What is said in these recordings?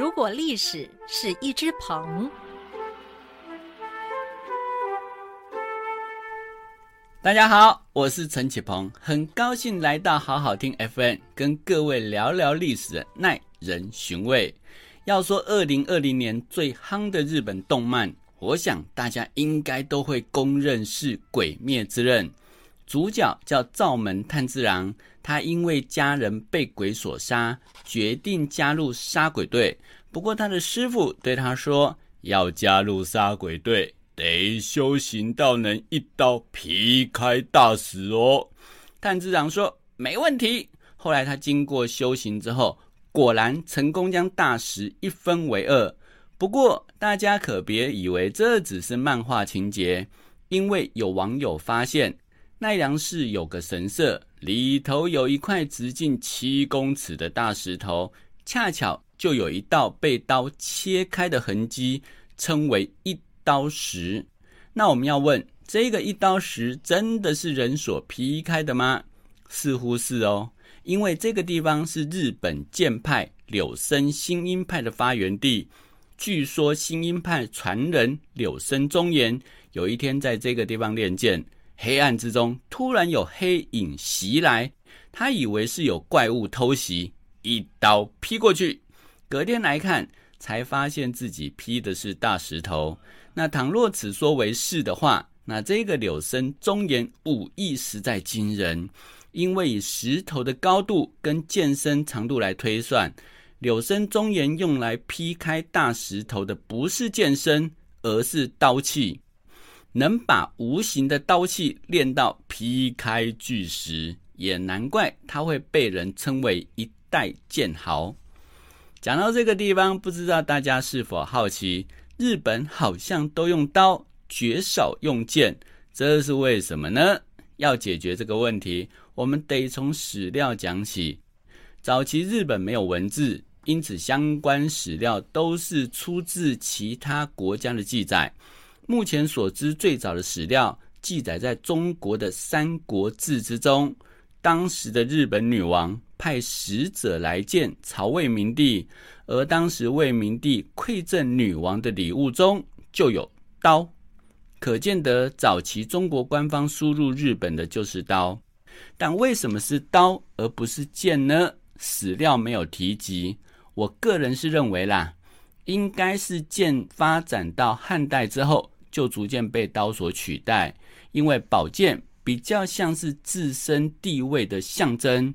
如果历史是一只鹏，大家好，我是陈启鹏，很高兴来到好好听 FM，跟各位聊聊历史耐人寻味。要说二零二零年最夯的日本动漫，我想大家应该都会公认是《鬼灭之刃》。主角叫灶门炭治郎，他因为家人被鬼所杀，决定加入杀鬼队。不过他的师傅对他说：“要加入杀鬼队，得修行到能一刀劈开大石哦。”炭治郎说：“没问题。”后来他经过修行之后，果然成功将大石一分为二。不过大家可别以为这只是漫画情节，因为有网友发现。奈良市有个神社，里头有一块直径七公尺的大石头，恰巧就有一道被刀切开的痕迹，称为一刀石。那我们要问，这个一刀石真的是人所劈开的吗？似乎是哦，因为这个地方是日本剑派柳生新阴派的发源地。据说新阴派传人柳生忠言有一天在这个地方练剑。黑暗之中，突然有黑影袭来，他以为是有怪物偷袭，一刀劈过去。隔天来看，才发现自己劈的是大石头。那倘若此说为是的话，那这个柳生忠言武艺实在惊人，因为以石头的高度跟剑身长度来推算，柳生忠言用来劈开大石头的不是剑身，而是刀器。能把无形的刀器练到劈开巨石，也难怪他会被人称为一代剑豪。讲到这个地方，不知道大家是否好奇，日本好像都用刀，绝少用剑，这是为什么呢？要解决这个问题，我们得从史料讲起。早期日本没有文字，因此相关史料都是出自其他国家的记载。目前所知最早的史料记载在中国的《三国志》之中。当时的日本女王派使者来见曹魏明帝，而当时魏明帝馈赠女王的礼物中就有刀，可见得早期中国官方输入日本的就是刀。但为什么是刀而不是剑呢？史料没有提及。我个人是认为啦，应该是剑发展到汉代之后。就逐渐被刀所取代，因为宝剑比较像是自身地位的象征，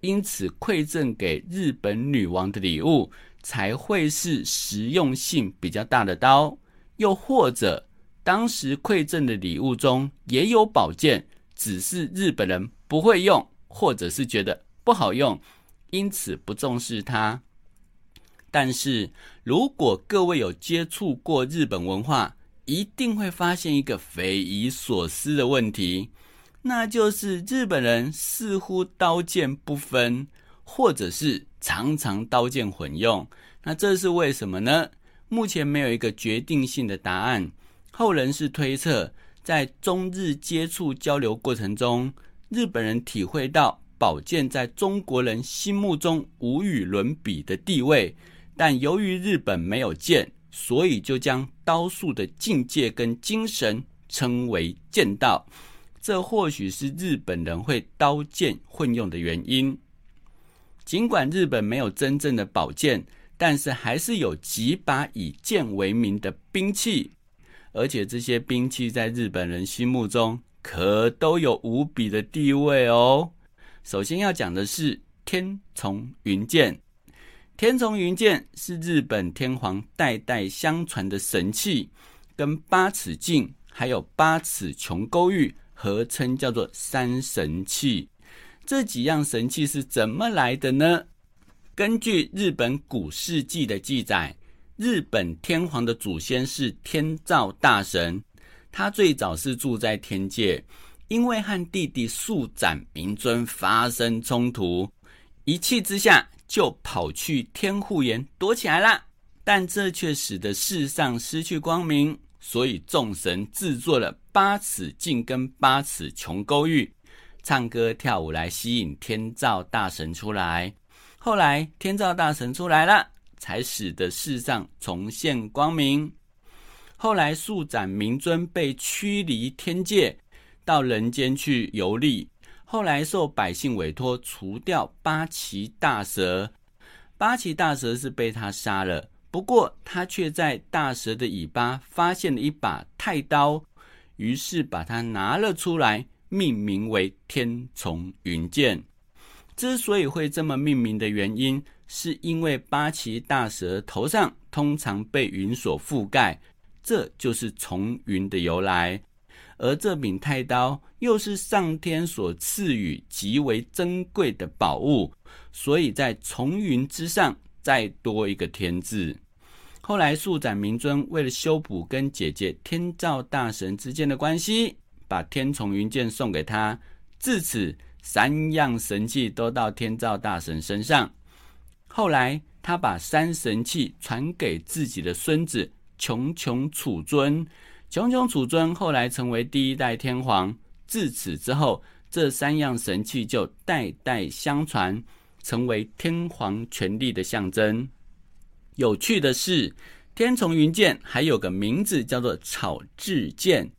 因此馈赠给日本女王的礼物才会是实用性比较大的刀。又或者，当时馈赠的礼物中也有宝剑，只是日本人不会用，或者是觉得不好用，因此不重视它。但是如果各位有接触过日本文化，一定会发现一个匪夷所思的问题，那就是日本人似乎刀剑不分，或者是常常刀剑混用。那这是为什么呢？目前没有一个决定性的答案。后人是推测，在中日接触交流过程中，日本人体会到宝剑在中国人心目中无与伦比的地位，但由于日本没有剑。所以就将刀术的境界跟精神称为剑道，这或许是日本人会刀剑混用的原因。尽管日本没有真正的宝剑，但是还是有几把以剑为名的兵器，而且这些兵器在日本人心目中可都有无比的地位哦。首先要讲的是天丛云剑。天丛云剑是日本天皇代代相传的神器，跟八尺镜还有八尺琼勾玉合称叫做三神器。这几样神器是怎么来的呢？根据日本古世纪的记载，日本天皇的祖先是天照大神，他最早是住在天界，因为和弟弟速斩明尊发生冲突，一气之下。就跑去天护岩躲起来了，但这却使得世上失去光明，所以众神制作了八尺镜跟八尺琼勾玉，唱歌跳舞来吸引天照大神出来。后来天照大神出来了，才使得世上重现光明。后来速斩明尊被驱离天界，到人间去游历。后来受百姓委托除掉八岐大蛇，八岐大蛇是被他杀了。不过他却在大蛇的尾巴发现了一把太刀，于是把它拿了出来，命名为天丛云剑。之所以会这么命名的原因，是因为八岐大蛇头上通常被云所覆盖，这就是从云的由来。而这柄太刀又是上天所赐予极为珍贵的宝物，所以在重云之上再多一个天字。后来速展明尊为了修补跟姐姐天照大神之间的关系，把天重云剑送给他，自此三样神器都到天照大神身上。后来他把三神器传给自己的孙子穷穷楚尊。穷穷楚尊后来成为第一代天皇，自此之后，这三样神器就代代相传，成为天皇权力的象征。有趣的是，天丛云剑还有个名字叫做草雉剑，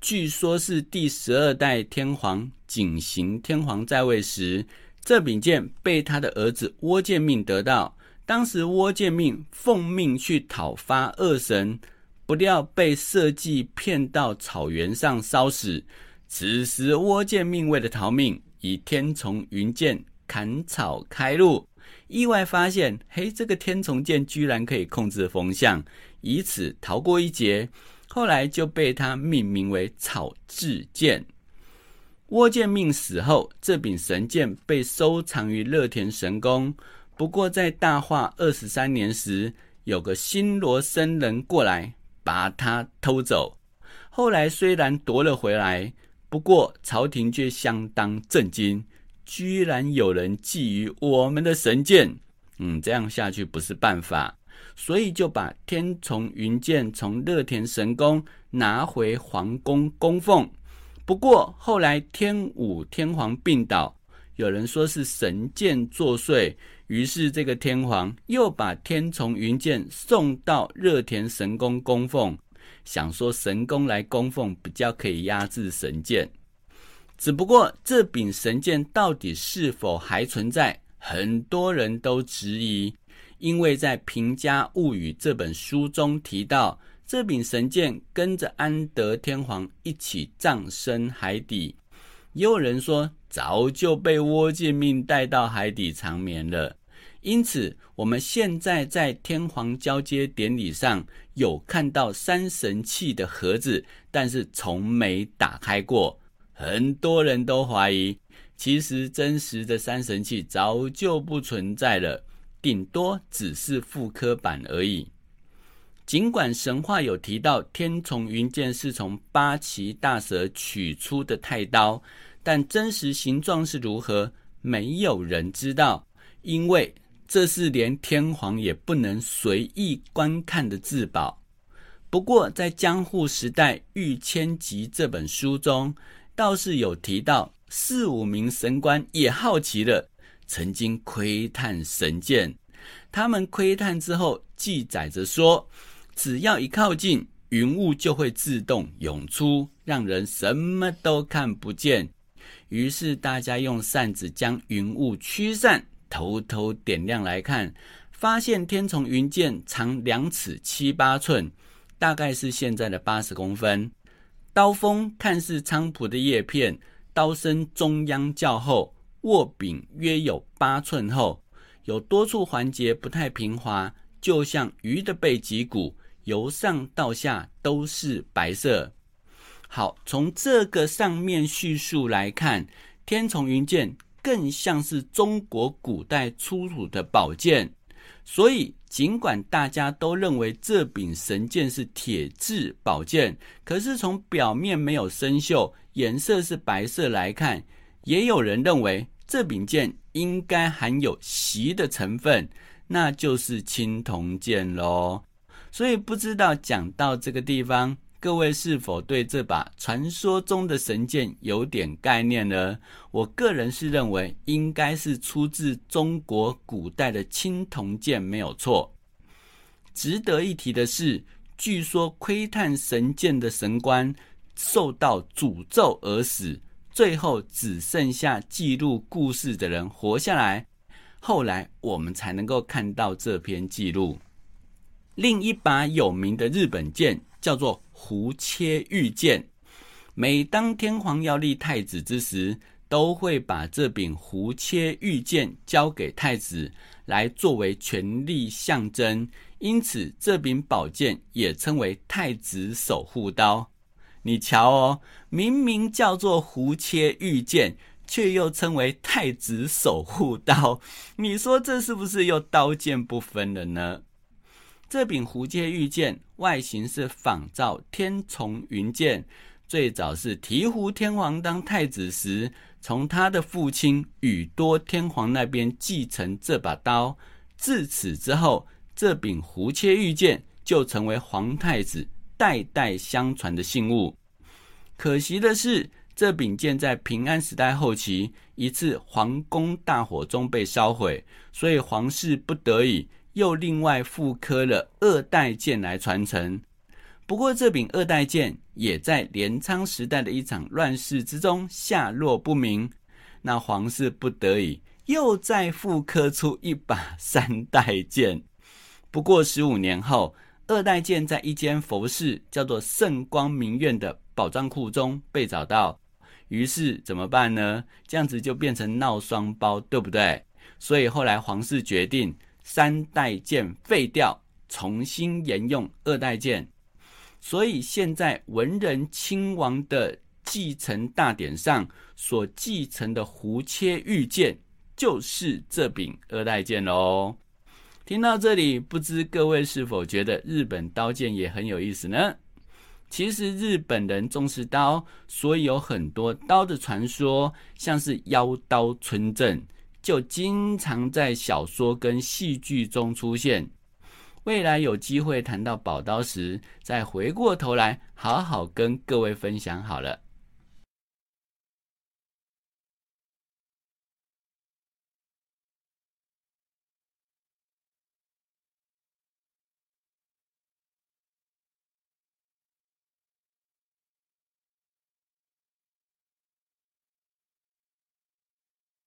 据说是第十二代天皇景行天皇在位时，这柄剑被他的儿子倭建命得到。当时倭建命奉命去讨伐恶神。不料被设计骗到草原上烧死。此时倭建命为了逃命，以天丛云剑砍草开路，意外发现，嘿，这个天丛剑居然可以控制风向，以此逃过一劫。后来就被他命名为草雉剑。倭建命死后，这柄神剑被收藏于乐田神宫。不过在大化二十三年时，有个新罗僧人过来。把他偷走，后来虽然夺了回来，不过朝廷却相当震惊，居然有人觊觎我们的神剑。嗯，这样下去不是办法，所以就把天丛云剑从乐田神宫拿回皇宫供奉。不过后来天武天皇病倒，有人说是神剑作祟。于是，这个天皇又把天丛云剑送到热田神宫供奉，想说神宫来供奉比较可以压制神剑。只不过这柄神剑到底是否还存在，很多人都质疑，因为在《平家物语》这本书中提到，这柄神剑跟着安德天皇一起葬身海底。也有人说，早就被倭建命带到海底长眠了。因此，我们现在在天皇交接典礼上有看到三神器的盒子，但是从没打开过。很多人都怀疑，其实真实的三神器早就不存在了，顶多只是复刻版而已。尽管神话有提到天丛云剑是从八岐大蛇取出的太刀，但真实形状是如何，没有人知道，因为。这是连天皇也不能随意观看的至宝。不过，在江户时代《御千集》这本书中，倒是有提到四五名神官也好奇了，曾经窥探神剑。他们窥探之后，记载着说，只要一靠近，云雾就会自动涌出，让人什么都看不见。于是，大家用扇子将云雾驱散。偷偷点亮来看，发现天丛云剑长两尺七八寸，大概是现在的八十公分。刀锋看似菖蒲的叶片，刀身中央较厚，握柄约有八寸厚，有多处环节不太平滑，就像鱼的背脊骨，由上到下都是白色。好，从这个上面叙述来看，天丛云剑。更像是中国古代出土的宝剑，所以尽管大家都认为这柄神剑是铁质宝剑，可是从表面没有生锈、颜色是白色来看，也有人认为这柄剑应该含有锡的成分，那就是青铜剑喽。所以不知道讲到这个地方。各位是否对这把传说中的神剑有点概念呢？我个人是认为应该是出自中国古代的青铜剑，没有错。值得一提的是，据说窥探神剑的神官受到诅咒而死，最后只剩下记录故事的人活下来。后来我们才能够看到这篇记录。另一把有名的日本剑叫做胡切玉剑。每当天皇要立太子之时，都会把这柄胡切玉剑交给太子，来作为权力象征。因此，这柄宝剑也称为太子守护刀。你瞧哦，明明叫做胡切玉剑。却又称为太子守护刀，你说这是不是又刀剑不分了呢？这柄胡切玉剑外形是仿造天丛云剑，最早是醍醐天皇当太子时，从他的父亲宇多天皇那边继承这把刀。自此之后，这柄胡切玉剑就成为皇太子代代相传的信物。可惜的是。这柄剑在平安时代后期一次皇宫大火中被烧毁，所以皇室不得已又另外复刻了二代剑来传承。不过，这柄二代剑也在镰仓时代的一场乱世之中下落不明。那皇室不得已又再复刻出一把三代剑。不过十五年后，二代剑在一间佛寺叫做圣光明院的宝藏库中被找到。于是怎么办呢？这样子就变成闹双胞，对不对？所以后来皇室决定三代剑废掉，重新沿用二代剑。所以现在文人亲王的继承大典上所继承的胡切玉剑，就是这柄二代剑喽。听到这里，不知各位是否觉得日本刀剑也很有意思呢？其实日本人重视刀，所以有很多刀的传说，像是妖刀村镇，就经常在小说跟戏剧中出现。未来有机会谈到宝刀时，再回过头来好好跟各位分享好了。